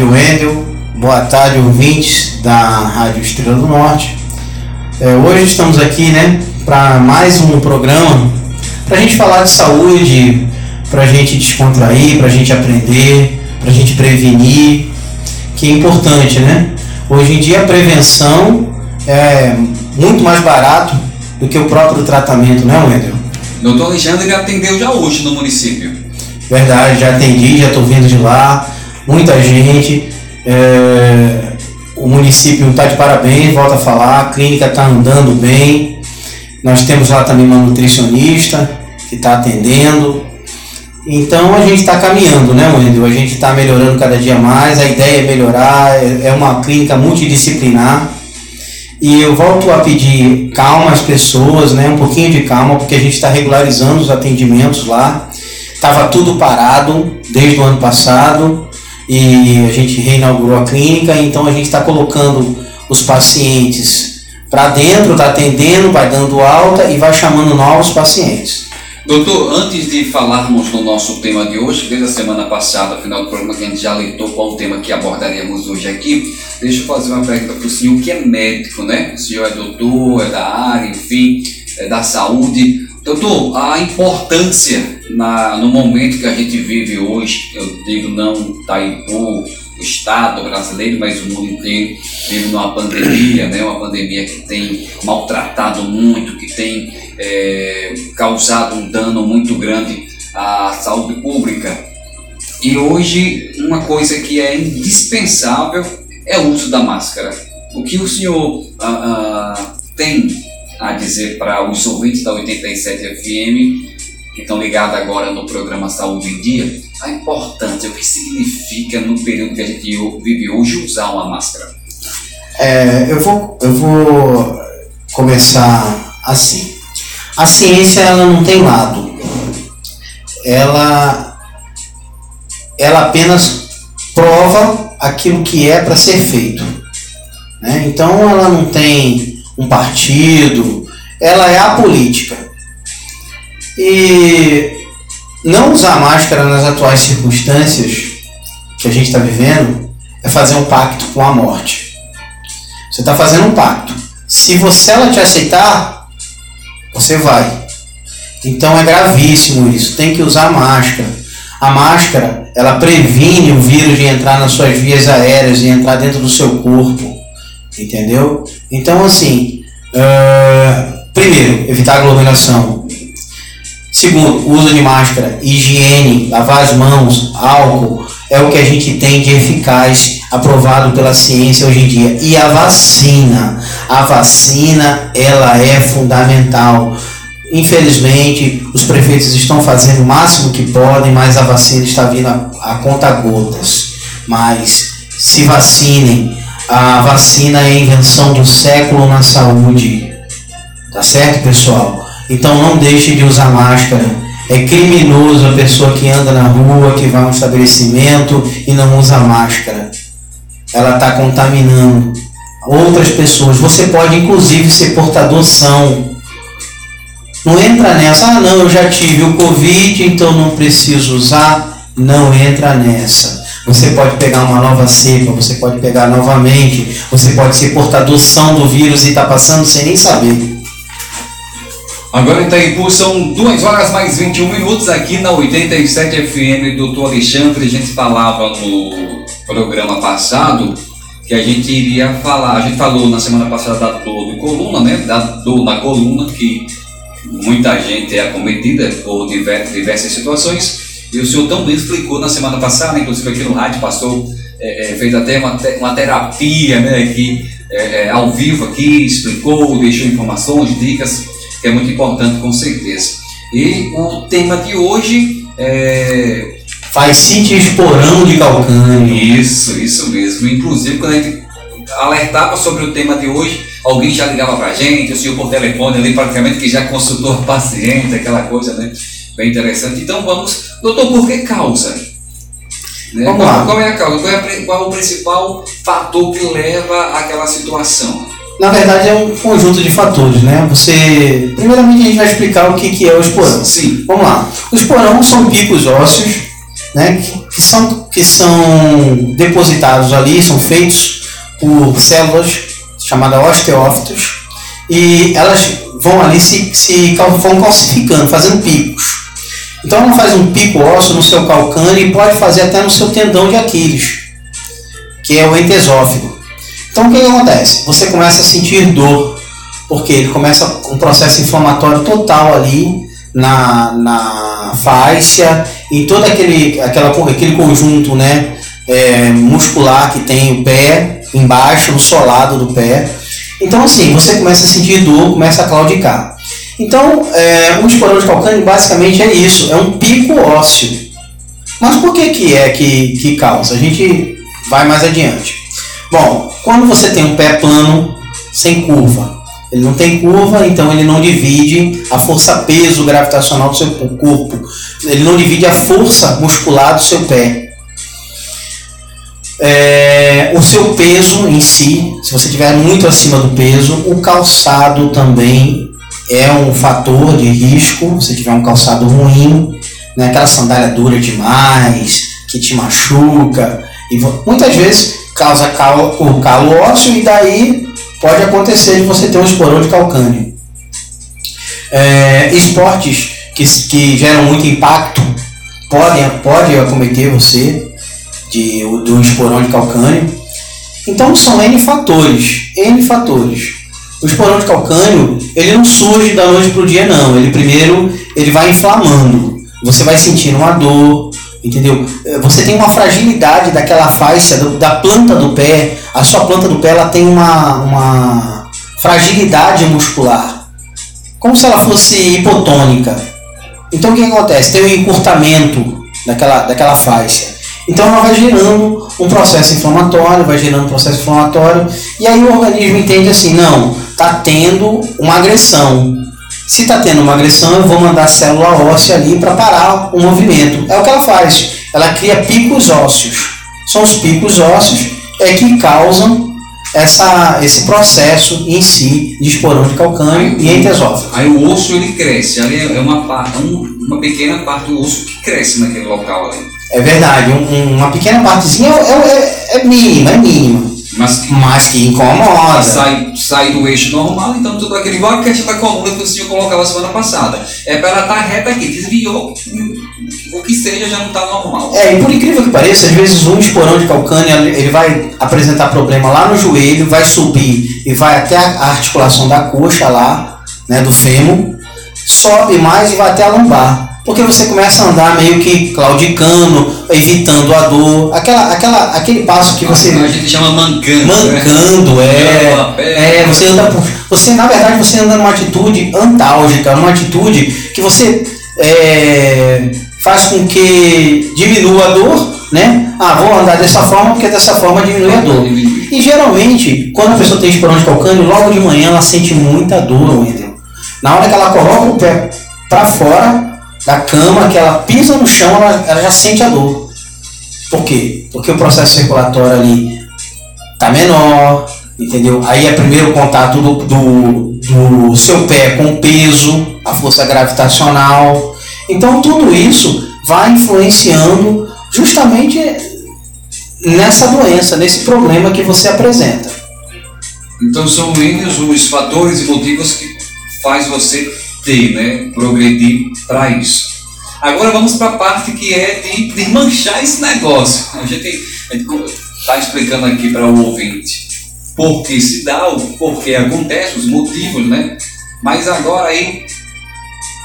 tarde, Wendel. Boa tarde, ouvintes da Rádio Estrela do Norte. É, hoje estamos aqui, né, para mais um programa para a gente falar de saúde, para a gente descontrair, para a gente aprender, para a gente prevenir, que é importante, né? Hoje em dia a prevenção é muito mais barato do que o próprio tratamento, né, Wendel? Doutor Alexandre atendeu já hoje no município. Verdade, já atendi, já estou vindo de lá, muita gente. É, o município está de parabéns, volta a falar, a clínica está andando bem. Nós temos lá também uma nutricionista que está atendendo. Então a gente está caminhando, né, Wendel? A gente está melhorando cada dia mais, a ideia é melhorar, é, é uma clínica multidisciplinar. E eu volto a pedir calma às pessoas, né, um pouquinho de calma, porque a gente está regularizando os atendimentos lá. Estava tudo parado desde o ano passado e a gente reinaugurou a clínica, então a gente está colocando os pacientes para dentro, está atendendo, vai dando alta e vai chamando novos pacientes. Doutor, antes de falarmos do nosso tema de hoje, desde a semana passada, final do programa, que a gente já alertou qual o tema que abordaríamos hoje aqui, deixa eu fazer uma pergunta para o senhor, que é médico, né? O senhor é doutor, é da área, enfim, é da saúde. Doutor, a importância na, no momento que a gente vive hoje, eu digo não Itaipu, o Estado brasileiro, mas o mundo inteiro vive numa pandemia, né? uma pandemia que tem maltratado muito, que tem é, causado um dano muito grande à saúde pública. E hoje, uma coisa que é indispensável é o uso da máscara. O que o senhor ah, ah, tem a dizer para os ouvintes da 87 FM que estão ligados agora no programa Saúde em Dia, a importância, o que significa no período que a gente vive hoje usar uma máscara? É, eu, vou, eu vou começar assim. A ciência ela não tem lado. Ela, ela apenas prova aquilo que é para ser feito. Né? Então ela não tem um partido, ela é a política. E não usar máscara nas atuais circunstâncias que a gente está vivendo é fazer um pacto com a morte. Você está fazendo um pacto. Se você ela te aceitar, você vai. Então é gravíssimo isso. Tem que usar máscara. A máscara ela previne o vírus de entrar nas suas vias aéreas e entrar dentro do seu corpo, entendeu? Então assim, uh, primeiro evitar aglomeração, Segundo, uso de máscara, higiene, lavar as mãos, álcool, é o que a gente tem de eficaz, aprovado pela ciência hoje em dia. E a vacina, a vacina, ela é fundamental. Infelizmente, os prefeitos estão fazendo o máximo que podem, mas a vacina está vindo a, a conta gotas. Mas se vacinem. A vacina é a invenção do século na saúde. Tá certo, pessoal? Então não deixe de usar máscara. É criminoso a pessoa que anda na rua, que vai a um estabelecimento e não usa máscara. Ela está contaminando outras pessoas. Você pode inclusive ser portador são. Não entra nessa, ah não, eu já tive o Covid, então não preciso usar. Não entra nessa. Você pode pegar uma nova cepa, você pode pegar novamente, você pode ser portador são do vírus e está passando sem nem saber. Agora em Itaipu são 2 horas mais 21 minutos aqui na 87 FM, doutor Alexandre. A gente falava no programa passado que a gente iria falar, a gente falou na semana passada da dor de coluna, né? Da dor na coluna, que muita gente é acometida por diversas situações. E o senhor também explicou na semana passada, inclusive aqui no rádio, passou, é, é, fez até uma, uma terapia, né? Aqui, é, é ao vivo aqui, explicou, deixou informações, dicas que é muito importante com certeza. E o tema de hoje é. Faz sítio esporão de calcânio. Isso, isso mesmo. Inclusive, quando a gente alertava sobre o tema de hoje, alguém já ligava pra gente, o senhor por telefone ali, praticamente que já consultou o paciente, aquela coisa, né? Bem interessante. Então vamos. Doutor, por que causa? Né? Vamos qual, lá. qual é a causa? Qual é, a, qual é o principal fator que leva àquela situação? na verdade é um conjunto de fatores, né? Você, primeiramente a gente vai explicar o que, que é o esporão. Sim. Vamos lá. O esporão são picos ósseos né, que, que, são, que são depositados ali, são feitos por células chamadas osteófitos, e elas vão ali se, se vão calcificando, fazendo picos. Então ela faz um pico ósseo no seu calcâneo e pode fazer até no seu tendão de Aquiles, que é o entesófago. Então o que, que acontece? Você começa a sentir dor, porque ele começa um processo inflamatório total ali na, na fáscia, em todo aquele, aquela, aquele conjunto né, é, muscular que tem o pé, embaixo, no solado do pé. Então, assim, você começa a sentir dor, começa a claudicar. Então, é, o esporão de calcânio basicamente é isso, é um pico ósseo. Mas por que, que é que, que causa? A gente vai mais adiante. Bom, quando você tem um pé plano, sem curva, ele não tem curva, então ele não divide a força-peso gravitacional do seu corpo. Ele não divide a força muscular do seu pé. É, o seu peso em si, se você estiver muito acima do peso, o calçado também é um fator de risco. Se tiver um calçado ruim, né, aquela sandália dura demais, que te machuca, e muitas vezes causa calo, o calo ósseo e daí pode acontecer de você ter um esporão de calcânio. É, esportes que, que geram muito impacto podem, podem acometer você de, do esporão de calcânio. Então são N fatores, N fatores. O esporão de calcânio, ele não surge da noite para o dia não, ele primeiro ele vai inflamando. Você vai sentindo uma dor, entendeu? Você tem uma fragilidade daquela faixa do, da planta do pé. A sua planta do pé ela tem uma, uma fragilidade muscular, como se ela fosse hipotônica. Então o que acontece? Tem um encurtamento daquela, daquela faixa. Então ela vai gerando um processo inflamatório, vai gerando um processo inflamatório, e aí o organismo entende assim, não, está tendo uma agressão. Se está tendo uma agressão, eu vou mandar a célula óssea ali para parar o movimento. É o que ela faz. Ela cria picos ósseos. São os picos ósseos é que causam essa, esse processo em si de esporão de calcânio aí, e entesófago. Aí o osso ele cresce, ali é uma, parte, uma pequena parte do osso que cresce naquele local ali. É verdade, um, uma pequena partezinha é, é, é mínima, é mínima. Mas, mas que incomoda. Sai, sai do eixo normal, então tudo aquele igual a questão da coluna que o senhor colocava semana passada. É para ela estar tá reta aqui, desviou, o que seja já não está normal. É, e por incrível que pareça, às vezes um esporão de calcânea ele vai apresentar problema lá no joelho, vai subir e vai até a articulação da coxa lá, né, do fêmur, sobe mais e vai até a lombar porque você começa a andar meio que claudicando, evitando a dor, aquela, aquela, aquele passo que você. A gente chama mancando. Mancando, né? é. É, você anda por, Você, na verdade, você anda numa atitude antálgica, numa atitude que você é, faz com que diminua a dor, né? Ah, vou andar dessa forma porque dessa forma diminui a dor. E geralmente, quando a pessoa tem esporão de calcânio, logo de manhã ela sente muita dor, Wendel. Na hora que ela coloca o pé para fora, da cama, que ela pisa no chão, ela, ela já sente a dor. Por quê? Porque o processo circulatório ali tá menor, entendeu? Aí é primeiro o contato do, do, do seu pé com o peso, a força gravitacional. Então tudo isso vai influenciando justamente nessa doença, nesse problema que você apresenta. Então são eles os fatores e motivos que faz você ter, né, progredir para isso. Agora vamos para a parte que é de, de manchar esse negócio. A gente está explicando aqui para o ouvinte por que se dá, o porquê acontece, os motivos, né? Mas agora aí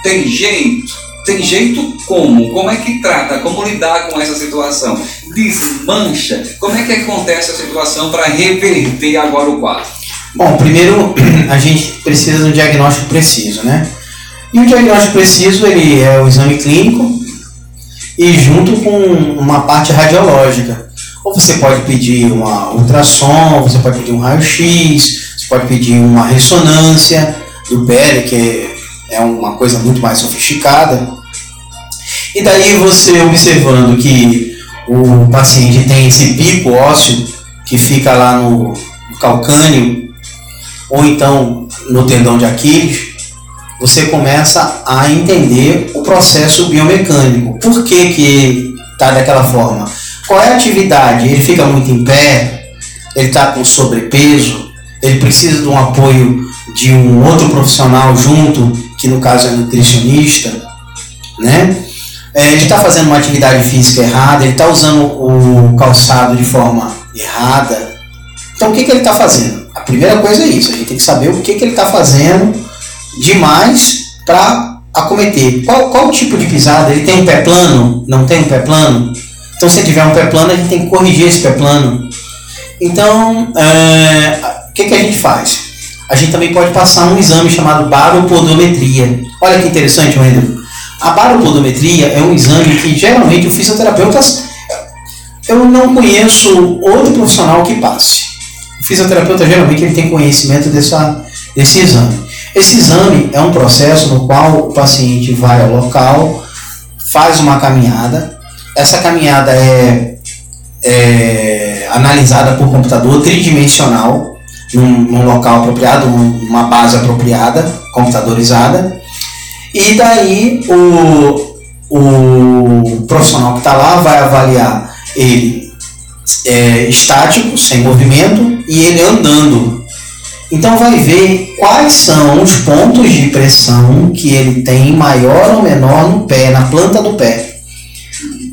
tem jeito. Tem jeito como? Como é que trata? Como lidar com essa situação? Desmancha? Como é que acontece a situação para reverter agora o quadro? Bom, primeiro a gente precisa de um diagnóstico preciso, né? E o diagnóstico preciso ele é o exame clínico e junto com uma parte radiológica. Ou você pode pedir uma ultrassom, você pode pedir um raio-x, você pode pedir uma ressonância do pele, que é uma coisa muito mais sofisticada. E daí você observando que o paciente tem esse pico ósseo que fica lá no, no calcânio, ou então no tendão de Aquiles, você começa a entender o processo biomecânico. Por que, que tá daquela forma. Qual é a atividade? Ele fica muito em pé, ele está com sobrepeso, ele precisa de um apoio de um outro profissional junto, que no caso é nutricionista, né? É, ele está fazendo uma atividade física errada, ele está usando o calçado de forma errada. Então o que, que ele está fazendo? A primeira coisa é isso, a gente tem que saber o que, que ele está fazendo demais para acometer. Qual, qual tipo de pisada? Ele tem um pé plano? Não tem um pé plano? Então se tiver um pé plano, a gente tem que corrigir esse pé plano. Então, é, o que, que a gente faz? A gente também pode passar um exame chamado baropodometria. Olha que interessante, Wendel. A baropodometria é um exame que geralmente o fisioterapeuta. Eu não conheço outro profissional que passe. O fisioterapeuta geralmente ele tem conhecimento dessa, desse exame. Esse exame é um processo no qual o paciente vai ao local, faz uma caminhada. Essa caminhada é, é analisada por computador tridimensional, num, num local apropriado, numa base apropriada, computadorizada. E daí o, o profissional que está lá vai avaliar ele é, estático, sem movimento, e ele andando. Então vai ver quais são os pontos de pressão que ele tem maior ou menor no pé, na planta do pé.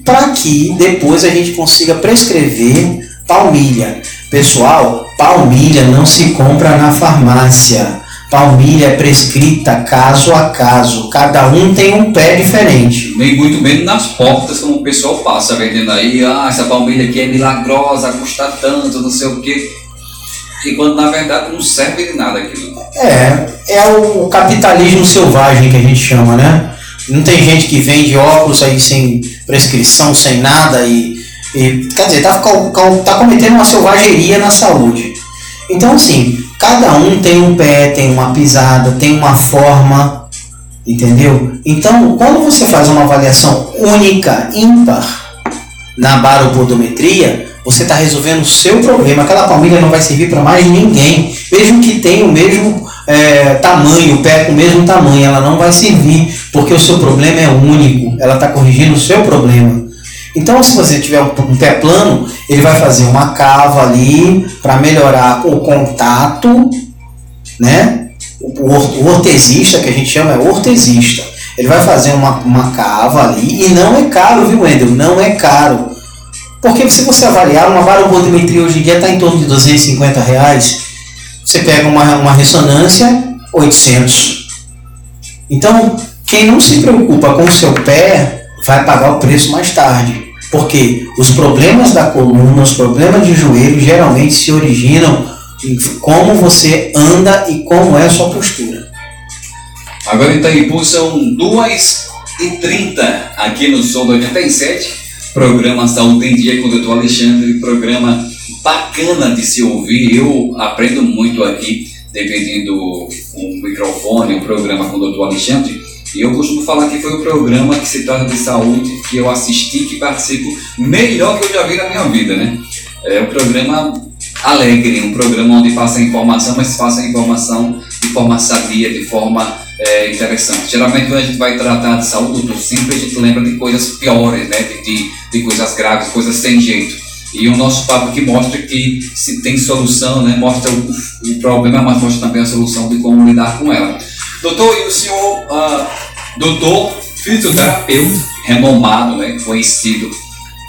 Para que depois a gente consiga prescrever palmilha. Pessoal, palmilha não se compra na farmácia. Palmilha é prescrita caso a caso. Cada um tem um pé diferente. Nem muito menos nas portas, como o pessoal passa vendendo aí. Ah, essa palmilha aqui é milagrosa, custa tanto, não sei o quê. E quando na verdade não serve de nada aquilo. É, é o capitalismo selvagem que a gente chama, né? Não tem gente que vende óculos aí sem prescrição, sem nada e, e quer dizer, tá, tá cometendo uma selvageria na saúde. Então, assim, cada um tem um pé, tem uma pisada, tem uma forma, entendeu? Então, quando você faz uma avaliação única, ímpar, na baropodometria, você está resolvendo o seu problema. Aquela palmilha não vai servir para mais ninguém, mesmo que tenha o mesmo é, tamanho, o pé com o mesmo tamanho, ela não vai servir, porque o seu problema é único, ela está corrigindo o seu problema. Então, se você tiver um pé plano, ele vai fazer uma cava ali para melhorar o contato, né? O ortesista, que a gente chama é ortesista. Ele vai fazer uma, uma cava ali e não é caro, viu, Wendel? Não é caro. Porque se você avaliar, uma baropodometria hoje em dia está em torno de 250 reais. Você pega uma, uma ressonância, 800. Então, quem não se preocupa com o seu pé, vai pagar o preço mais tarde. Porque os problemas da coluna, os problemas de joelho, geralmente se originam em como você anda e como é a sua postura. Agora em Itaipu são 2h30 aqui no Sol do 87. Programa Saúde em Dia com o doutor Alexandre. Programa bacana de se ouvir. Eu aprendo muito aqui, dependendo um microfone, um programa com o doutor Alexandre e eu costumo falar que foi o programa que se trata de saúde que eu assisti, que participo, melhor que eu já vi na minha vida, né? É um programa alegre, um programa onde passa informação, mas passa informação de forma sabia, de forma é, interessante. Geralmente quando a gente vai tratar de saúde, sempre a gente lembra de coisas piores, né? De, de, de coisas graves, coisas sem jeito. E o nosso papo aqui mostra que se tem solução, né? mostra o, o problema, mas mostra também a solução de como lidar com ela. Doutor, e o senhor, uh, doutor fisioterapeuta, renomado, né, conhecido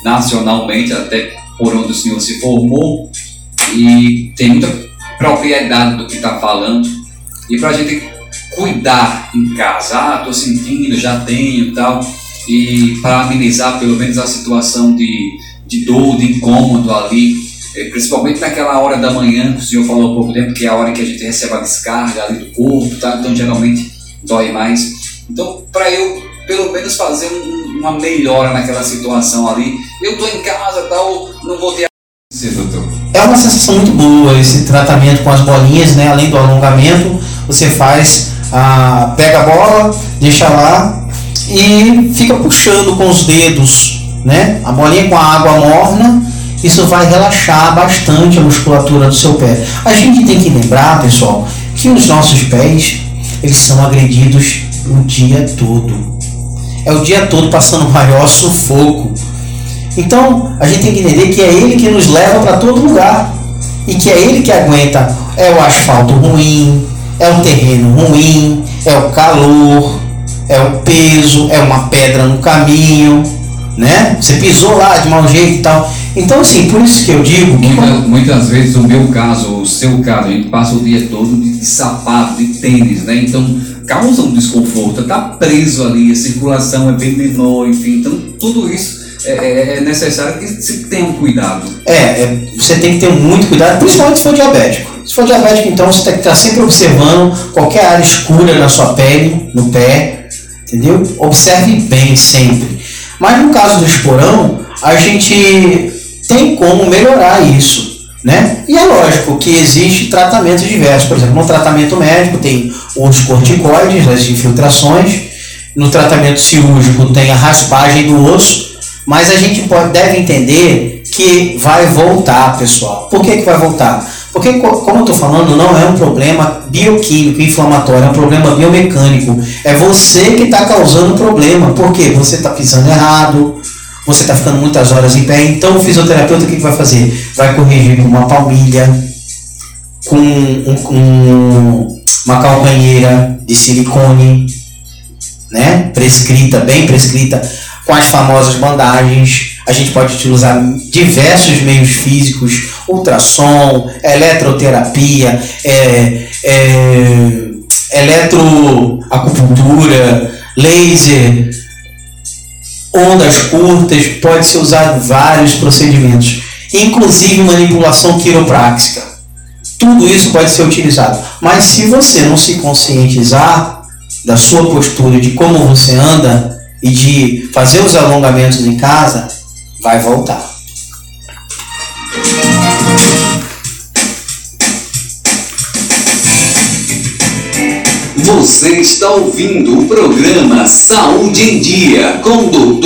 nacionalmente, até por onde o senhor se formou, e tem muita propriedade do que está falando. E para a gente cuidar em casa, ah, estou sentindo, já tenho e tal, e para amenizar pelo menos a situação de, de dor, de incômodo ali, é, principalmente naquela hora da manhã, que o senhor falou há pouco tempo, que é a hora que a gente recebe a descarga ali do corpo, tá? então geralmente dói mais. Então, para eu pelo menos fazer um, uma melhora naquela situação ali, eu estou em casa tal, não vou ter. Sim, doutor. É uma sensação muito boa esse tratamento com as bolinhas, né? Além do alongamento, você faz, a, pega a bola, deixa lá e fica puxando com os dedos, né? A bolinha com a água morna isso vai relaxar bastante a musculatura do seu pé. A gente tem que lembrar, pessoal, que os nossos pés eles são agredidos o dia todo. É o dia todo passando maior sufoco. Então a gente tem que entender que é ele que nos leva para todo lugar e que é ele que aguenta é o asfalto ruim, é o terreno ruim, é o calor, é o peso, é uma pedra no caminho, né? Você pisou lá de mau jeito e tal. Então, assim, por isso que eu digo que. Muita, muitas vezes, o meu caso, o seu caso, a gente passa o dia todo de, de sapato, de tênis, né? Então, causa um desconforto, tá preso ali, a circulação é bem menor, enfim. Então, tudo isso é, é, é necessário que se tenha um cuidado. É, é, você tem que ter muito cuidado, principalmente se for diabético. Se for diabético, então você tem que estar sempre observando qualquer área escura na sua pele, no pé, entendeu? Observe bem sempre. Mas no caso do esporão, a gente tem como melhorar isso. Né? E é lógico que existe tratamentos diversos. Por exemplo, no tratamento médico tem os corticoides, as infiltrações. No tratamento cirúrgico tem a raspagem do osso. Mas a gente pode, deve entender que vai voltar, pessoal. Por que, que vai voltar? Porque, como eu estou falando, não é um problema bioquímico, inflamatório, é um problema biomecânico. É você que está causando o problema. Por quê? Você está pisando errado, você está ficando muitas horas em pé. Então, o fisioterapeuta o que, que vai fazer? Vai corrigir com uma palmilha, com um, um, uma calcanheira de silicone, né? prescrita, bem prescrita, com as famosas bandagens a gente pode utilizar diversos meios físicos, ultrassom, eletroterapia, é, é, eletroacupuntura, laser, ondas curtas, pode ser usado vários procedimentos, inclusive manipulação quiropráxica. Tudo isso pode ser utilizado. Mas se você não se conscientizar da sua postura, de como você anda e de fazer os alongamentos em casa, vai voltar. Você está ouvindo o programa Saúde em Dia com o Dr.